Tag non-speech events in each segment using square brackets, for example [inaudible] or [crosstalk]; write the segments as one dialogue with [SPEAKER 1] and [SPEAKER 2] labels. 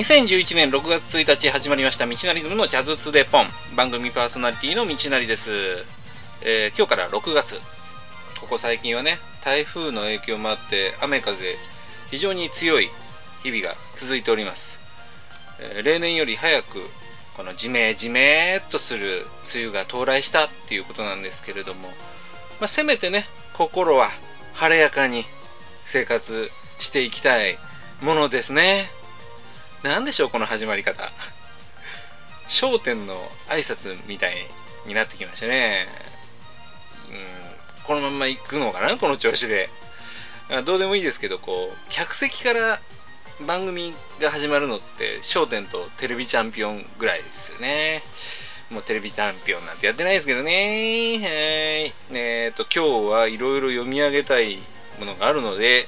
[SPEAKER 1] 2011年6月1日始まりました道なりズムのジャズツデポン。番組パーソナリティの道なりです、えー、今日から6月。ここ最近はね台風の影響もあって雨風非常に強い日々が続いております、えー、例年より早くこのジメジメっとする梅雨が到来したっていうことなんですけれども、まあ、せめてね心は晴れやかに生活していきたいものですね。何でしょうこの始まり方。焦点の挨拶みたいになってきましたね。うん。このまま行くのかな？この調子で。どうでもいいですけどこう客席から番組が始まるのって『笑点』とテレビチャンピオンぐらいですよね。もうテレビチャンピオンなんてやってないですけどね。はい。えっ、と今日はいろいろ読み上げたいものがあるので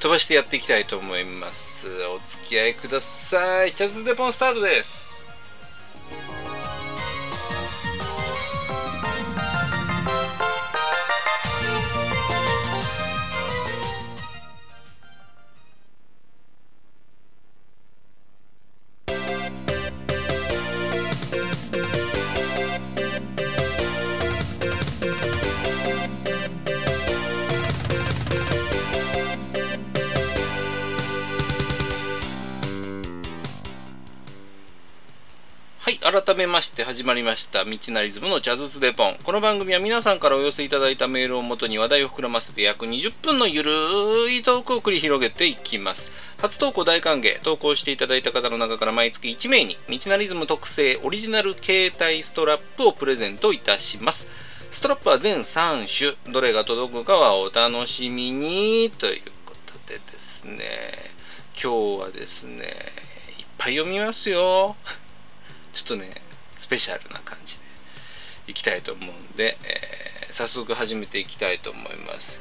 [SPEAKER 1] 飛ばしてやっていきたいと思います。お付き合いください。チャズデポンスタートです。めまして始まりました道なりズムのジャズツデポン。この番組は皆さんからお寄せいただいたメールをもとに話題を膨らませて約20分のゆるいトークを繰り広げていきます。初投稿大歓迎投稿していただいた方の中から毎月1名に道なりズム特製オリジナル携帯ストラップをプレゼントいたします。ストラップは全3種どれが届くかはお楽しみにということでですね。今日はですねいっぱい読みますよ。ちょっとねスペシャルな感じでいきたいと思うんで、えー、早速始めていきたいと思います、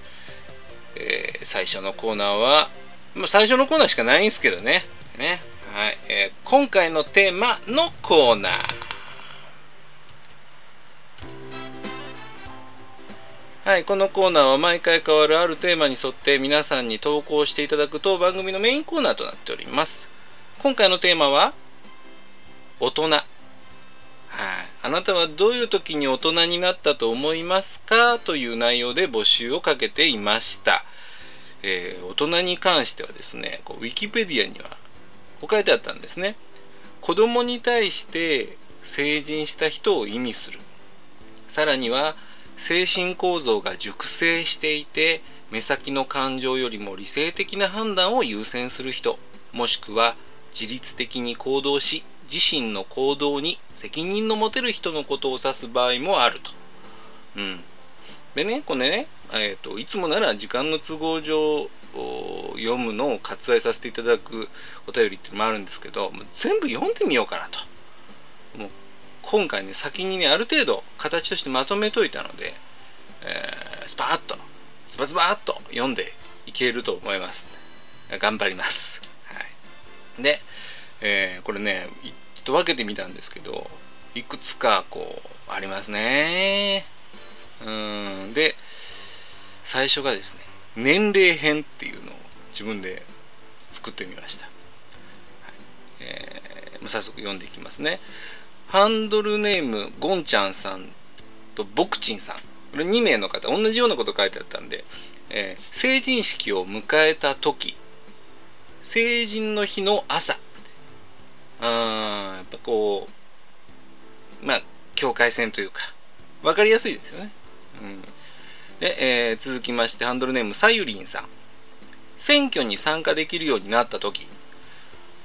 [SPEAKER 1] えー、最初のコーナーは、まあ、最初のコーナーしかないんですけどね。ね。はい、えー、今回のテーマのコーナー。はい、このコーナーは毎回変わるあるテーマに沿って皆さんに投稿していただくと番組のメインコーナーとなっております。今回のテーマは大人。はい。あなたはどういう時に大人になったと思いますかという内容で募集をかけていました。えー、大人に関してはですね、こうウィキペディアにはこう書いてあったんですね。子供に対して成人した人を意味する。さらには、精神構造が熟成していて、目先の感情よりも理性的な判断を優先する人、もしくは自律的に行動し自身の行動に責任の持てる人のことを指す場合もあると。うん。でね、これね、えっ、ー、と、いつもなら時間の都合上、読むのを割愛させていただくお便りってのもあるんですけど、全部読んでみようかなと。もう今回ね、先にね、ある程度形としてまとめといたので、えー、スパーッと、ズバズバーッと読んでいけると思います。頑張ります。はい。で、えー、これねちょっと分けてみたんですけどいくつかこうありますね。うん。で最初がですね年齢編っていうのを自分で作ってみました、はい。えー、早速読んでいきますね。ハンドルネームゴンちゃんさんとボクチンさん。これ2名の方同じようなこと書いてあったんで、えー、成人式を迎えた時成人の日の朝うんやっぱこうまあ境界線というか分かりやすいですよね、うん、で、えー、続きましてハンドルネームさゆりんさん。選挙に参加できるようになった時。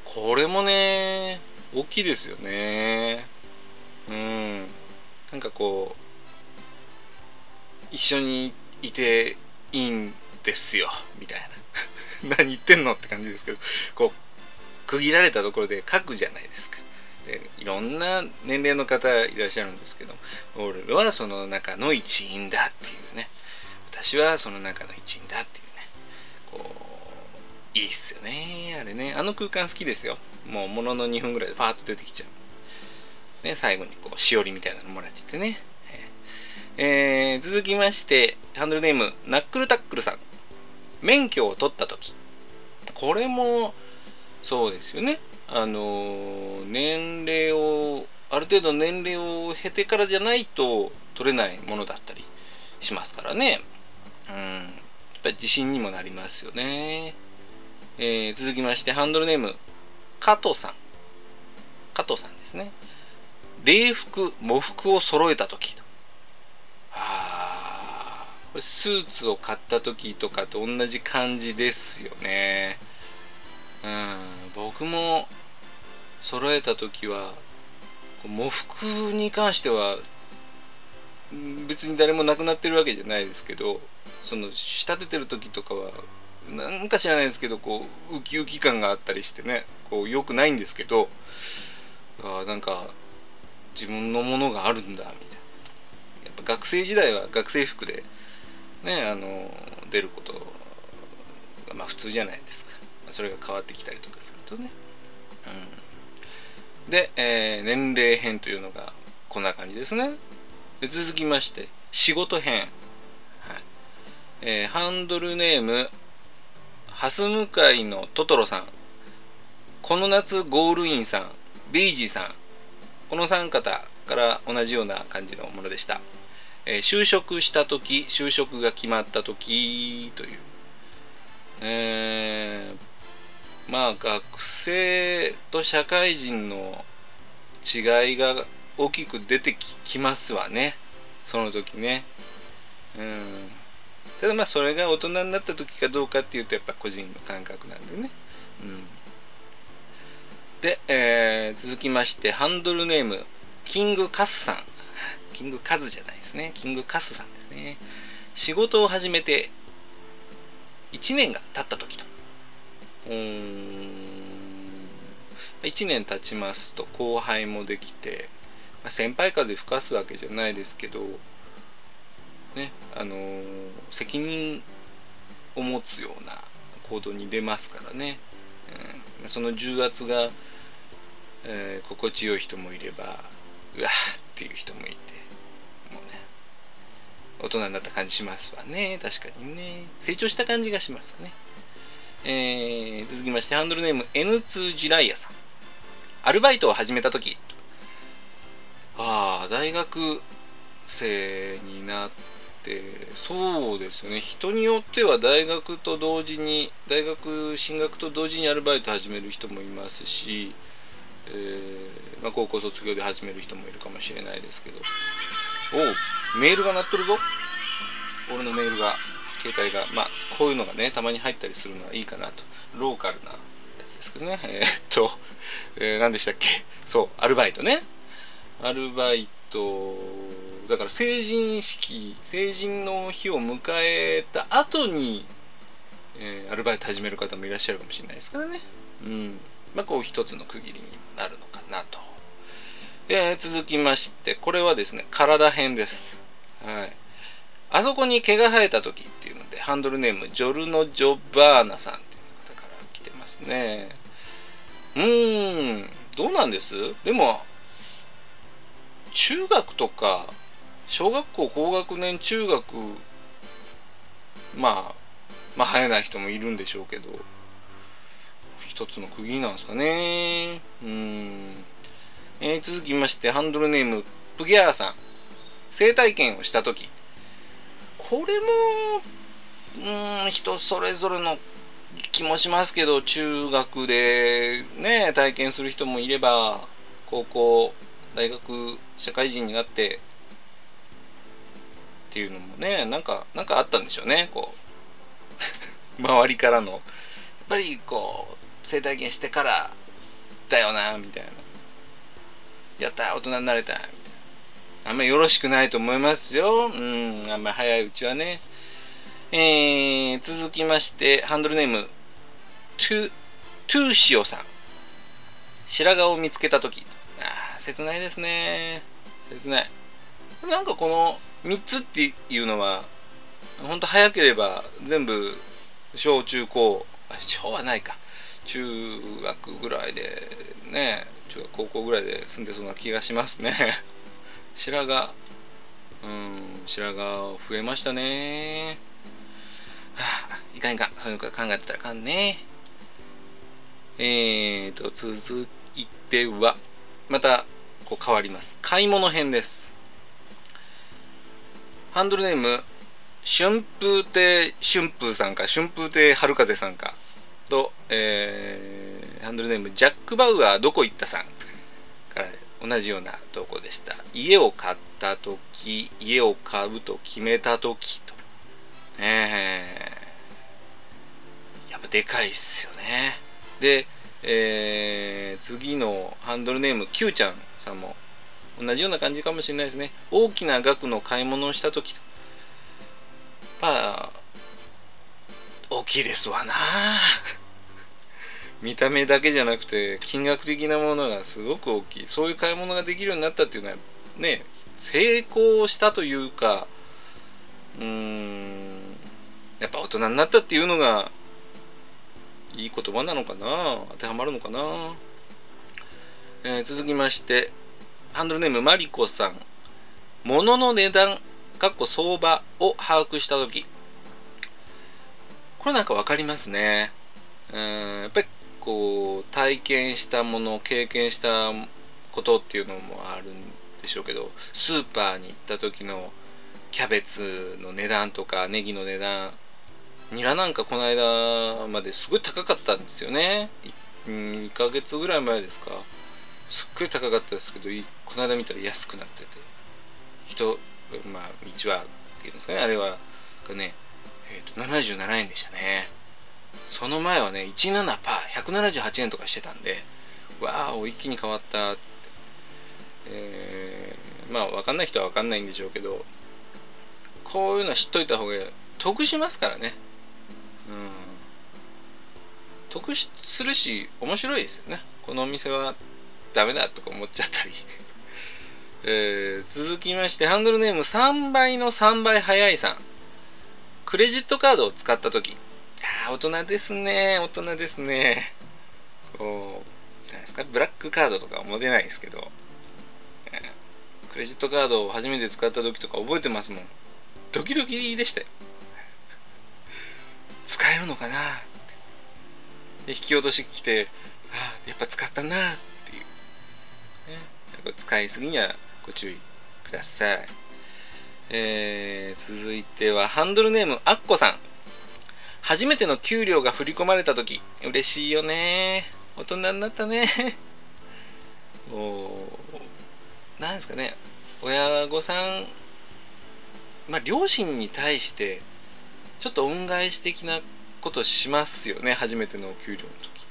[SPEAKER 1] これもね大きいですよね。うん。なんかこう一緒にいていいんですよ。みたいな。[laughs] 何言ってんのって感じですけどこう区切られたところで書くじゃないですか。でいろんな年齢の方いらっしゃるんですけど俺はその中の一員だっていうね。私はその中の一員だっていうね。こういいっすよね。あれね。あの空間好きですよ。もうものの2分ぐらいでファーッと出てきちゃう、ね、最後にこうしおりみたいなのもらっちゃってね。えー、続きましてハンドルネームナックルタックルさん。免許を取った時。これもそうですよね。あの年齢をある程度年齢を経てからじゃないと取れないものだったりしますからね。うん。やっぱり自信にもなりますよね、えー、続きましてハンドルネーム加藤さん。加藤さんですね。礼服喪服を揃えた時。あこれスーツを買った時とかと同じ感じですよね。僕も揃えた時は喪服に関しては別に誰も亡くなってるわけじゃないですけどその仕立ててる時とかはなんか知らないですけどこうウキウキ感があったりしてねこう良くないんですけどあなんか自分のものがあるんだみたいな。やっぱ学生時代は学生服でねあの出ることがまあ普通じゃないですか、それが変わってきたりとかするとね、うん、で、えー、年齢編というのがこんな感じですね。で続きまして仕事編、はい。えー、ハンドルネームハス向かいのトトロさん。この夏ゴールインさんベイジーさん。この3方から同じような感じのものでした、えー、就職した時就職が決まった時という。えー、まあ学生と社会人の違いが大きく出てきますわね。その時ね。うん。ただまあそれが大人になった時かどうかっていうとやっぱ個人の感覚なんでね。うん。で、えー、続きましてハンドルネームキングカスさん。[laughs] キングカズじゃないですね。キングカスさんですね。仕事を始めて1年が経った時と。1年経ちますと後輩もできて、まあ、先輩風吹かすわけじゃないですけどねあのー、責任を持つような行動に出ますからね、うん、その重圧がえー、心地よい人もいればうわーっていう人もいてもうね大人になった感じしますわね。確かにね。成長した感じがしますね。えー、続きましてハンドルネーム N2 ジライアさん。アルバイトを始めた時。ああ大学生になってそうですよね。人によっては大学と同時に大学進学と同時にアルバイト始める人もいますしえー、まあ、高校卒業で始める人もいるかもしれないですけど。おおメールが鳴っとるぞ。俺のメールが。携帯がまあこういうのがねたまに入ったりするのはいいかなとローカルなやつですけどねえー、っと、えー、何でしたっけ？そうアルバイトねアルバイトだから成人式成人の日を迎えた後に、えー、アルバイト始める方もいらっしゃるかもしれないですからねうんまあ、こう一つの区切りになるのかなと。えー、続きまして、これはですね、体編です。はい。あそこに毛が生えた時っていうので、ハンドルネーム、ジョルノ・ジョバーナさんっていう方から来てますね。うーん、どうなんです？でも、中学とか、小学校高学年中学、まあ、まあ生えない人もいるんでしょうけど、一つの区切りなんですかね。うん。えー、続きまして、ハンドルネーム、プギャーさん。生体験をしたとき。これも、うん、人それぞれの気もしますけど、中学でね、体験する人もいれば、高校、大学、社会人になって、っていうのもね、なんか、なんかあったんでしょうね、こう。[laughs] 周りからの。やっぱりこう、生体験してからだよなみたいなやった大人になれたみたいなあんまりよろしくないと思いますよ。うんあんまり早いうちはね。えー、続きましてハンドルネームトゥトゥーシオさん。白髪を見つけた時。ああ切ないですね。切ない。なんかこの3つっていうのはほんと早ければ全部小中高小はないか。中学ぐらいでね中学高校ぐらいで住んでそうな気がしますね。白髪。うん白髪増えましたね。は [sighs] あいかんいかん。そういうの考えてたらあかんね。えーと、続いては、また、こう変わります。買い物編です。ハンドルネーム、春風亭春風さんか、春風亭春風さんか、と、えー、ハンドルネーム、ジャック・バウアーどこ行ったさん。同じような投稿でした。家を買った時、家を買うと決めた時と。えー、やっぱでかいっすよね。で、えー、次のハンドルネーム Q ちゃんさんも同じような感じかもしれないですね大きな額の買い物をした時とまあ大きいですわな見た目だけじゃなくて金額的なものがすごく大きい。そういう買い物ができるようになったっていうのはね成功したというかうーんやっぱ大人になったっていうのがいい言葉なのかな。当てはまるのかな、えー、続きましてハンドルネームマリコさん。物の値段かっこ相場を把握した時。これなんか分かりますね。うんやっぱりこう体験したもの経験したことっていうのもあるんでしょうけどスーパーに行った時のキャベツの値段とかネギの値段ニラなんかこの間まですごい高かったんですよね。2ヶ月ぐらい前ですか？すっごい高かったですけどこの間見たら安くなってて。人まあ道はっていうんですかね。あれはがねえっ、ー、と77円でしたね。その前はね17パー178円とかしてたんでわあ一気に変わった。ってえー、まあ分かんない人は分かんないんでしょうけどこういうの知っといた方が得しますからね。うん。得するし面白いですよね。このお店はダメだとか思っちゃったり。[laughs] えー、続きましてハンドルネーム3倍の3倍早いさん。クレジットカードを使った時。あ大人ですね。大人ですね。こうじゃないですか？ブラックカードとかは持てないですけど、クレジットカードを初めて使った時とか覚えてますもん。ドキドキでしたよ。[laughs] 使えるのかな？で引き落とし来てああやっぱ使ったなっていう、ね、使いすぎにはご注意ください。えー、続いてはハンドルネームアッコさん。初めての給料が振り込まれた時。嬉しいよね。大人になったね。[laughs] おなんですかね。親御さんまあ両親に対してちょっと恩返し的なことしますよね。初めてのお給料の時。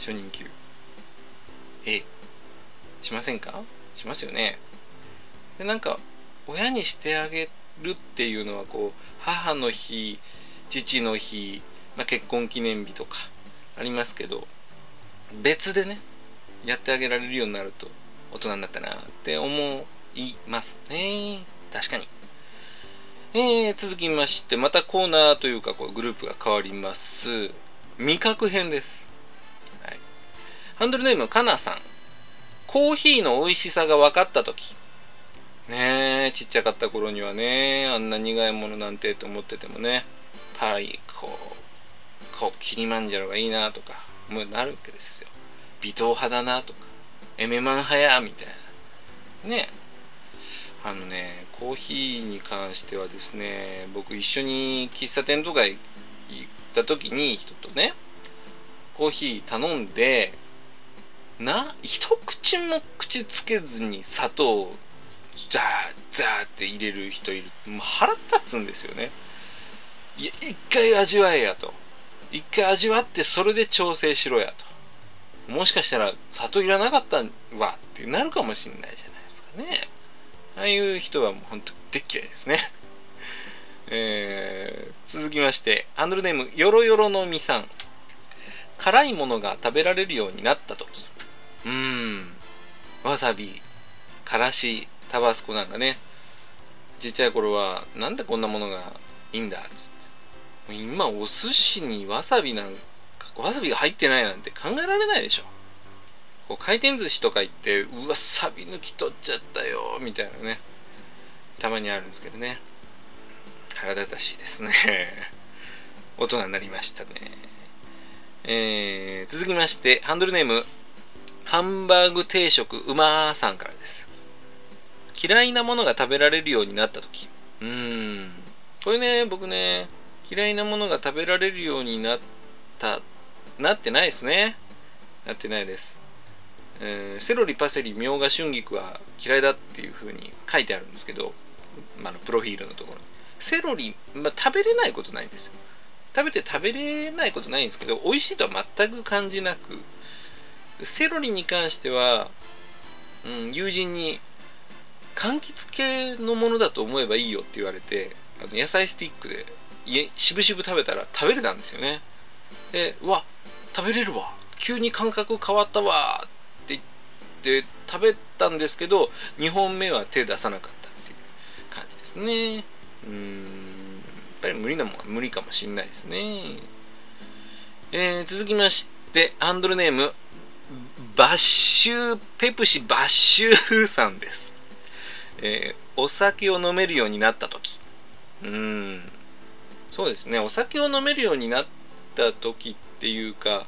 [SPEAKER 1] 初任給。え。しませんか？しますよね。でなんか親にしてあげるっていうのはこう母の日父の日、まあ、結婚記念日とかありますけど別でねやってあげられるようになると大人になったなって思いますね確かにえー、続きまして、またコーナーというか、こうグループが変わります。味覚編です。はい、ハンドルネーム、かなさん。コーヒーの美味しさが分かったとき。ねえ、ちっちゃかった頃にはね、あんな苦いものなんてと思っててもね、パリ、こう、こう、キリマンジャロがいいなとか、思うなるわけですよ。微糖派だなとか、エメマン派や、みたいな。ねあのねコーヒーに関してはですね僕一緒に喫茶店とか行った時に人とねコーヒー頼んでな一口も口つけずに砂糖をザーザーって入れる人いるもう腹立つんですよねいや一回味わえやと一回味わってそれで調整しろやともしかしたら砂糖いらなかったわってなるかもしんないじゃないですかねああいう人はもう本当でっ嫌いですね。[laughs] えー、続きまして、ハンドルネーム、よろよろのみさん。辛いものが食べられるようになったと。うーん。わさび、からし、タバスコなんかね。ちっちゃい頃は、なんでこんなものがいいんだっつっ。今、お寿司にわさびなんか、わさびが入ってないなんて考えられないでしょ。こう回転寿司とか行ってうわサビ抜き取っちゃったよみたいなね。たまにあるんですけどね。腹立たしいですね。大人になりましたね。えー、続きましてハンドルネームハンバーグ定食うまーさんからです。嫌いなものが食べられるようになった時。うーん。これね僕ね嫌いなものが食べられるようになったなってないですね。なってないです。えー、セロリパセリみょうが春菊は嫌いだっていう風に書いてあるんですけど、まあ、のプロフィールのところに。セロリ、まあ、食べれないことないんですよ。食べて食べれないことないんですけど美味しいとは全く感じなくセロリに関しては、うん、友人に柑橘系のものだと思えばいいよって言われてあの野菜スティックでしぶしぶ食べたら食べれたんですよね。でうわ食べれるわ。急に感覚変わったわ。って言って食べたんですけど2本目は手出さなかったっていう感じですね。うん。やっぱり無理なもんは無理かもしんないですね。えー、続きましてハンドルネームバッシュペプシバッシュさんです。えー、お酒を飲めるようになった時。うん。そうですね。お酒を飲めるようになった時っていうか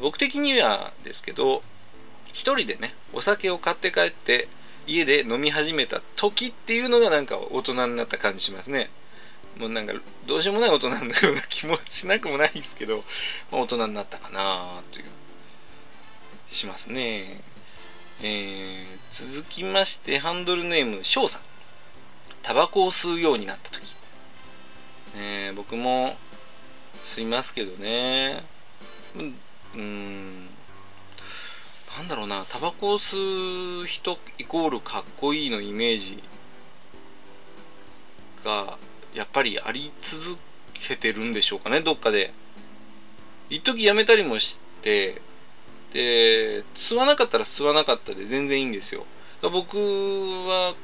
[SPEAKER 1] 僕的にはですけど一人でねお酒を買って帰って家で飲み始めた時っていうのがなんか大人になった感じしますね。もうなんかどうしようもない大人のような気もしなくもないですけど、まあ、大人になったかなというしますね。えー、続きましてハンドルネーム翔さん。タバコを吸うようになった時、えー、僕も吸いますけどね。うんなんだろうなタバコを吸う人イコールかっこいいのイメージがやっぱりあり続けてるんでしょうかねどっかで。一時やめたりもしてで吸わなかったら吸わなかったで全然いいんですよ。僕は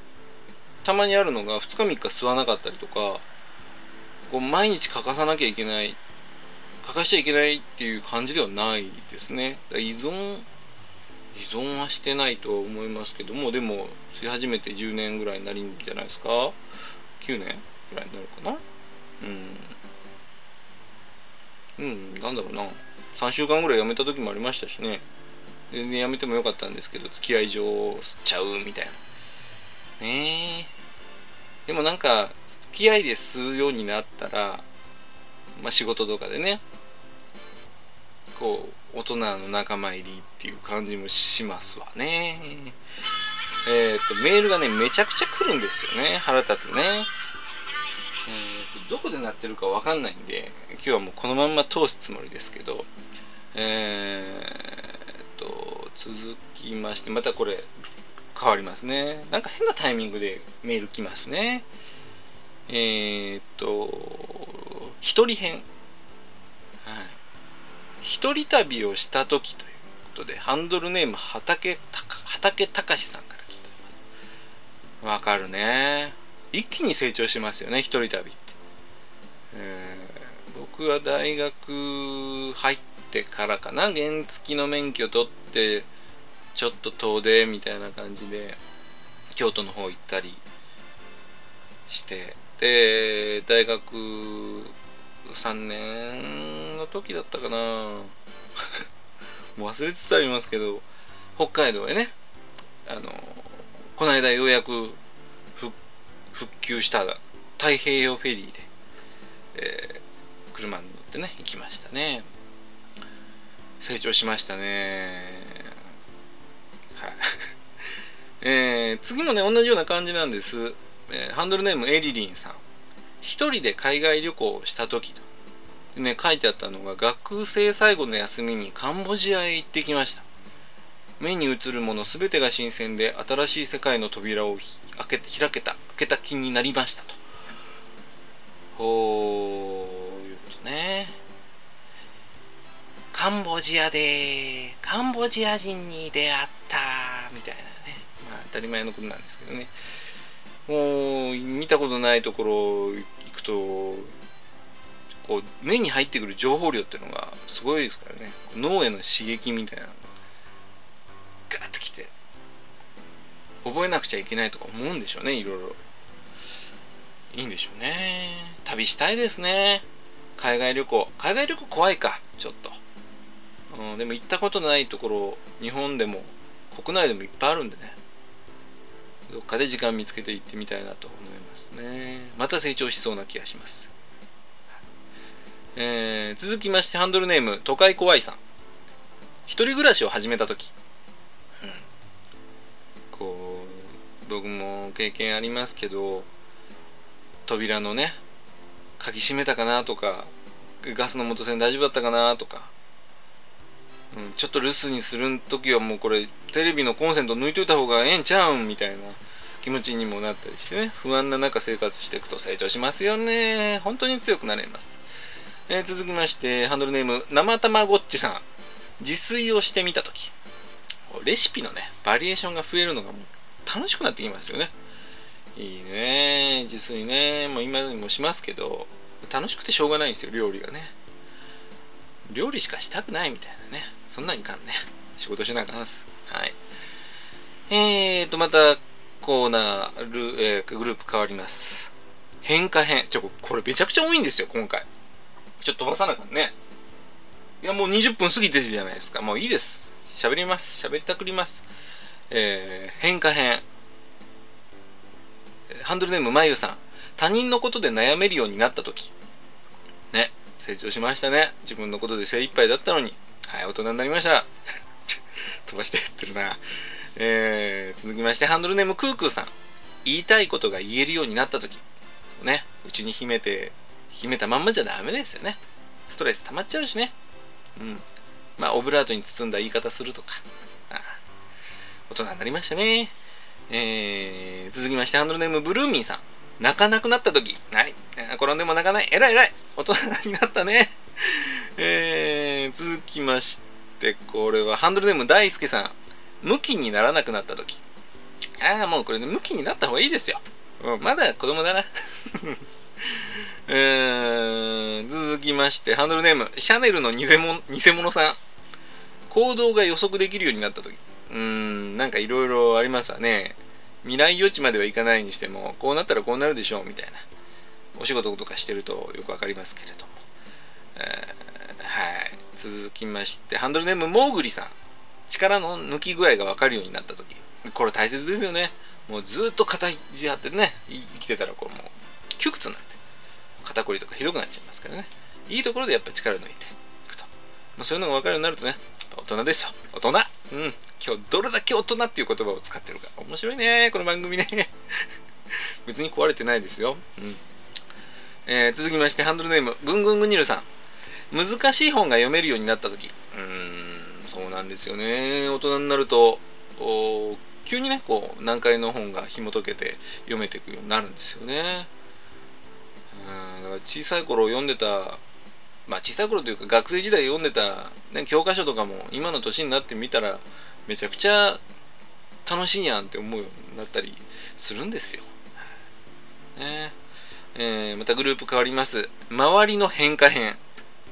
[SPEAKER 1] たまにあるのが2日3日吸わなかったりとかこう毎日欠かさなきゃいけない欠かしちゃいけないっていう感じではないですね。依存依存はしてないと思いますけどもでも吸い始めて10年ぐらいになるんじゃないですか。9年ぐらいになるかな。うん。うんなんだろうな。3週間ぐらい辞めた時もありましたしね。全然辞めてもよかったんですけど付き合い上吸っちゃうみたいな。ねえ。でもなんか付き合いで吸うようになったらまあ仕事とかでねこう大人の仲間入りっていう感じもしますわね。えっ、ー、とメールがねめちゃくちゃ来るんですよね腹立つね。えーと、どこで鳴ってるかわかんないんで今日はもうこのまんま通すつもりですけどえーと続きましてまたこれ変わりますね。なんか変なタイミングでメール来ますね。えーと一人編。はい。一人旅をした時ということでハンドルネーム畑畑隆さんから来てます。わかるね。一気に成長しますよね一人旅って、えー、僕は大学入ってからかな。原付の免許取ってちょっと遠出みたいな感じで京都の方行ったりしてで大学3年の時だったかな。[laughs] もう忘れつつありますけど北海道へねあのこの間ようやく復旧した太平洋フェリーで、えー、車に乗ってね行きましたね。成長しましたね。[laughs] えー、次もね同じような感じなんです、えー、ハンドルネームエリリンさん。一人で海外旅行をした時と。ね書いてあったのが学生最後の休みにカンボジアへ行ってきました。目に映るもの全てが新鮮で新しい世界の扉を開けて開けた開けた気になりましたと。こういうことね。カンボジアでカンボジア人に出会った。当たり前のことなんですけどね。もう見たことないところ行くとこう目に入ってくる情報量っていうのがすごいですからね。脳への刺激みたいなのガーッときて覚えなくちゃいけないとか思うんでしょうねいろいろ。いいんでしょうね。旅したいですね。海外旅行。海外旅行怖いかちょっと。うん、でも行ったことないところ日本でも国内でもいっぱいあるんでね。どっかで時間見つけて行ってみたいなと思いますね。また成長しそうな気がします。えー、続きましてハンドルネーム都会怖いさん。一人暮らしを始めた時、うん、こう僕も経験ありますけど扉のね鍵閉めたかなとかガスの元栓大丈夫だったかなとか、うん、ちょっと留守にする時はもうこれテレビのコンセント抜いといた方がええんちゃうんみたいな気持ちにもなったりしてね不安な中生活していくと成長しますよね本当に強くなれますえー、続きまして、ハンドルネーム、生たまごっちさん。自炊をしてみたとき、レシピのね、バリエーションが増えるのがもう楽しくなってきますよね。いいね自炊ね。もう今でもしますけど、楽しくてしょうがないんですよ、料理がね。料理しかしたくないみたいなね。そんなんいかんね。[laughs] 仕事しなあかんす。はい。えーと、またコーナー、ルえー、グループ変わります。変化編。ちょ、これめちゃくちゃ多いんですよ、今回。ちょっと飛ばさなあかんね。いや、もう20分過ぎてるじゃないですか。もういいです。喋ります。喋りたくります。えー、変化編。ハンドルネームまゆさん。他人のことで悩めるようになった時。成長しましたね。自分のことで精一杯だったのに。はい、大人になりました。[laughs] 飛ばして言ってるな。えー、続きまして、ハンドルネームクークーさん。言いたいことが言えるようになった時。ね。うちに秘めて秘めたまんまじゃダメですよね。ストレス溜まっちゃうしね。うん。まあ、オブラートに包んだ言い方するとか。ああ大人になりましたね。えー、続きまして、ハンドルネームブルーミンさん。泣かなくなった時。はい。転んでも泣かない。えらいえらい。大人になったね。えー、続きまして、これはハンドルネーム大輔さん。ムキにならなくなった時。ああ、もうこれね、ムキになった方がいいですよ。まだ子供だな。[laughs] えー、続きまして、ハンドルネーム、シャネルの偽物偽物さん。行動が予測できるようになった時。うーん、なんかいろいろありますわね。未来予知まではいかないにしても、こうなったらこうなるでしょう、みたいな。お仕事とかしてるとよくわかりますけれども。えー、はい。続きまして、ハンドルネーム、モーグリさん。力の抜き具合がわかるようになった時。これ大切ですよね。もうずっと肩肘張ってね、生きてたらこれもう窮屈になって。肩こりとかひどくなっちゃいますからね。いいところでやっぱ力抜いていくと。まあ、そういうのが分かるようになるとね、大人ですよ。大人うん。今日どれだけ大人っていう言葉を使ってるか。面白いね、この番組ね。[laughs] 別に壊れてないですよ。うん。えー、続きまして、ハンドルネーム、ぐんぐんぐにるさん。難しい本が読めるようになった時。うーん、そうなんですよね。大人になると、急にね、こう、難解の本が紐解けて読めていくようになるんですよね。うんだから小さい頃読んでたまあ小さい頃というか学生時代読んでた、ね、教科書とかも今の年になってみたらめちゃくちゃ楽しいやんって思うようになったりするんですよ。ねえー、またグループ変わります。周りの変化編。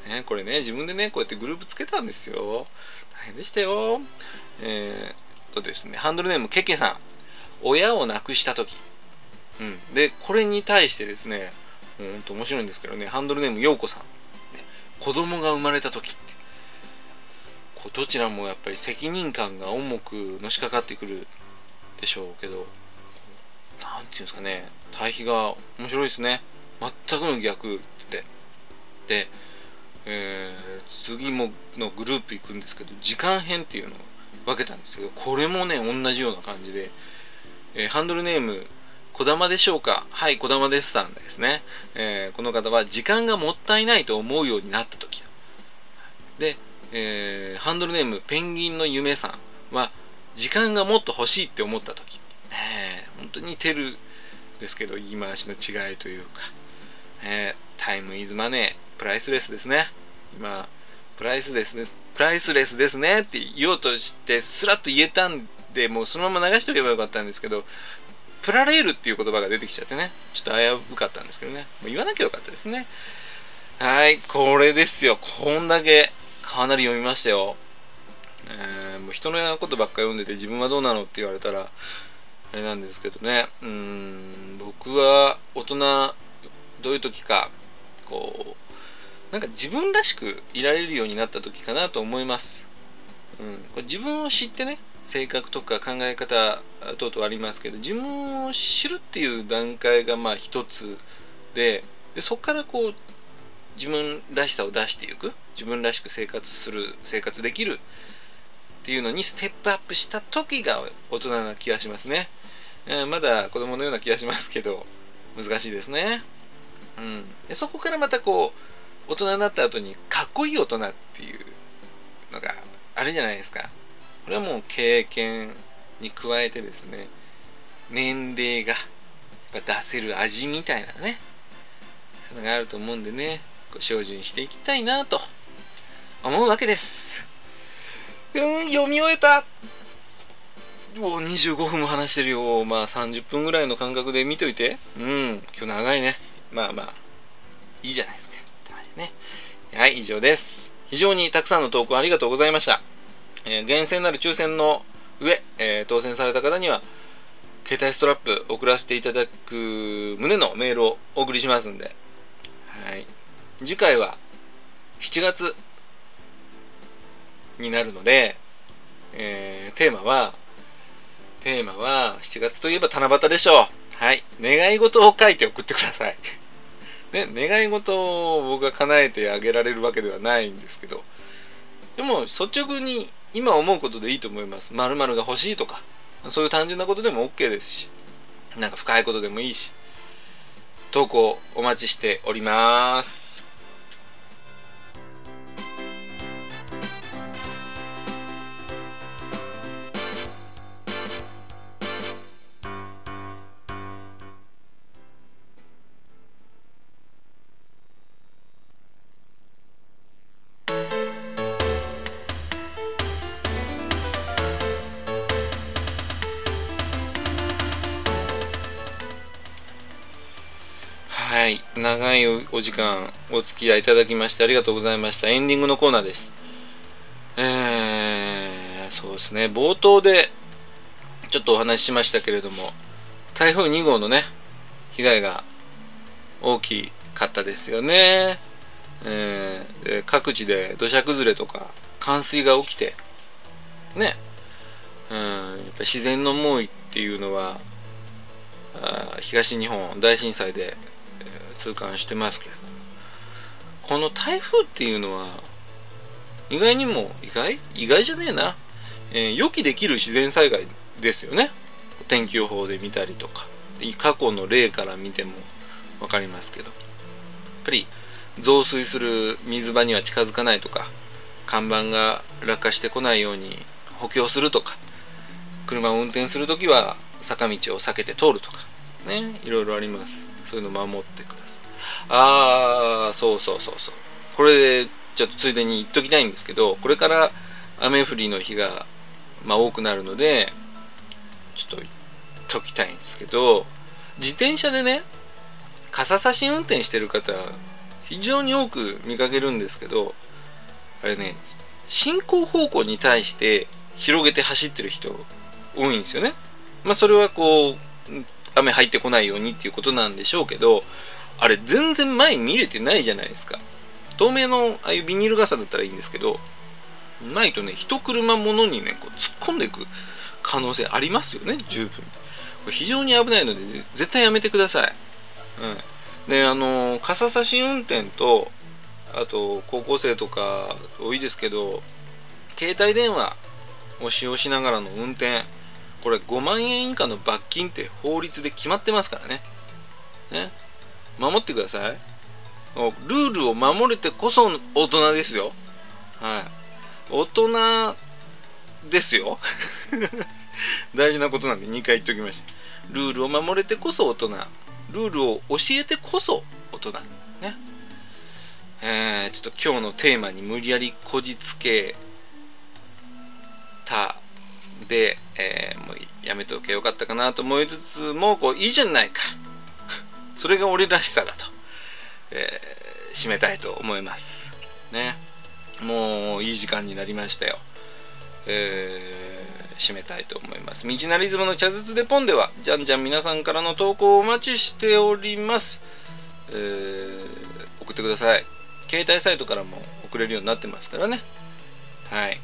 [SPEAKER 1] ね、これね、自分でね、こうやってグループつけたんですよ。大変でしたよ。えー、とですね、ハンドルネームケケさん。親を亡くした時。うん。で、これに対してですね、ほんと面白いんですけどねハンドルネームようこさん、子供が生まれた時。こどちらもやっぱり責任感が重くのしかかってくるでしょうけど。何て言うんですかね。対比が面白いですね。全くの逆って。で、えー、次ものグループ行くんですけど時間編っていうのを分けたんですけどこれもね同じような感じで、えー、ハンドルネーム小玉でしょうか？はい、小玉ですさんですね。えー、この方は時間がもったいないと思うようになった時で、えー、ハンドルネームペンギンの夢さんは時間がもっと欲しいって思った時。ね本当に似てるですけど言い回しの違いというか、えー、タイムイズマネープライスレスですね。今プライスレスですプライスレスですねって言おうとしてスラッと言えたんでもうそのまま流しとけばよかったんですけどプラレールっていう言葉が出てきちゃってね、ちょっと危うかったんですけどね、もう言わなきゃよかったですね。はい、これですよ。こんだけかなり読みましたよ。えー、もう人のことばっか読んでて自分はどうなのって言われたら、あれなんですけどね、うん、僕は大人、どういう時か、こう、なんか自分らしくいられるようになった時かなと思います。うん、これ自分を知ってね性格とか考え方等々ありますけど自分を知るっていう段階がまあ一つででそこからこう自分らしさを出していく自分らしく生活する生活できるっていうのにステップアップした時が大人な気がしますね、えー、まだ子供のような気がしますけど難しいですね。うん。でそこからまたこう大人になった後にかっこいい大人っていうのがあるじゃないですか。これはもう経験に加えてですね年齢が出せる味みたいなねそういうのがあると思うんでねご精進していきたいなと思うわけです。うん読み終えた。お25分も話してるよ。まあ30分ぐらいの間隔で見といて。うん今日長いね。まあまあいいじゃないですか。ね。はい以上です。非常にたくさんの投稿ありがとうございました。えー、厳選なる抽選の上、えー、当選された方には、携帯ストラップ送らせていただく旨のメールをお送りしますんで、はい。次回は7月になるので、えー、テーマは、テーマは7月といえば七夕でしょう。はい。願い事を書いて送ってください。[laughs] ね、願い事を僕が叶えてあげられるわけではないんですけど、でも率直に今思うことでいいと思います。〇〇が欲しいとか、そういう単純なことでも OK ですし、なんか深いことでもいいし、投稿お待ちしております。長いお時間お付き合いいただきましてありがとうございました。エンディングのコーナーです。えー、そうですね。冒頭でちょっとお話ししましたけれども、台風2号のね、被害が大きかったですよね。えー、各地で土砂崩れとか冠水が起きて、ね、うん、やっぱ自然の猛威っていうのは、東日本大震災で痛感してますけれどこの台風っていうのは意外にも意外？意外じゃねえな、えー、予期できる自然災害ですよね。天気予報で見たりとか。過去の例から見ても分かりますけど。やっぱり増水する水場には近づかないとか。看板が落下してこないように補強するとか。車を運転する時は坂道を避けて通るとか。ね。いろいろあります。そういうの守ってください。ああ、そうそうそうそう。これで、ちょっとついでに言っときたいんですけど、これから雨降りの日が、まあ、多くなるので、ちょっと言っときたいんですけど、自転車でね、傘差し運転してる方、非常に多く見かけるんですけど、あれね、進行方向に対して広げて走ってる人多いんですよね。まあそれはこう、雨入ってこないようにっていうことなんでしょうけど、あれ全然前見れてないじゃないですか。透明のああいうビニール傘だったらいいんですけどないとね一車ものにねこう突っ込んでいく可能性ありますよね十分。これ非常に危ないので絶対やめてください、うん、であの傘差し運転とあと高校生とか多いですけど携帯電話を使用しながらの運転これ5万円以下の罰金って法律で決まってますからね。ね。守ってください。ルールを守れてこそ大人ですよ。はい。大人ですよ。[laughs] 大事なことなんで2回言っておきました。ルールを守れてこそ大人。ルールを教えてこそ大人。ね。えー、ちょっと今日のテーマに無理やりこじつけたで、えー、もうやめておけばよかったかなと思いつつもこういいじゃないか。それが俺らしさだと、えー、締めたいと思いますねもういい時間になりましたよえー、締めたいと思います。ミなナリズムの茶筒でポンでは、じゃんじゃん皆さんからの投稿をお待ちしております。えー、送ってください。携帯サイトからも送れるようになってますからね。はい。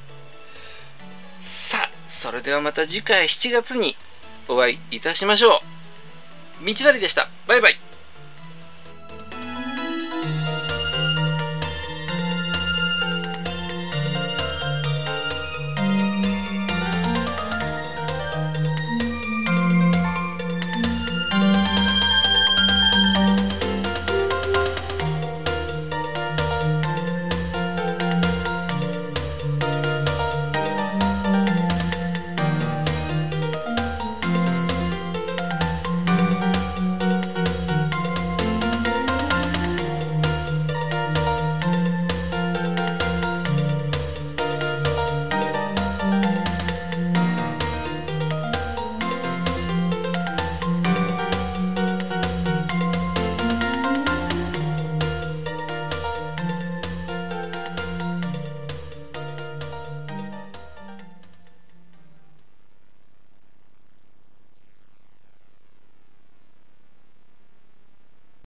[SPEAKER 1] さあ、それではまた次回7月にお会いいたしましょう。道なりでした。バイバイ。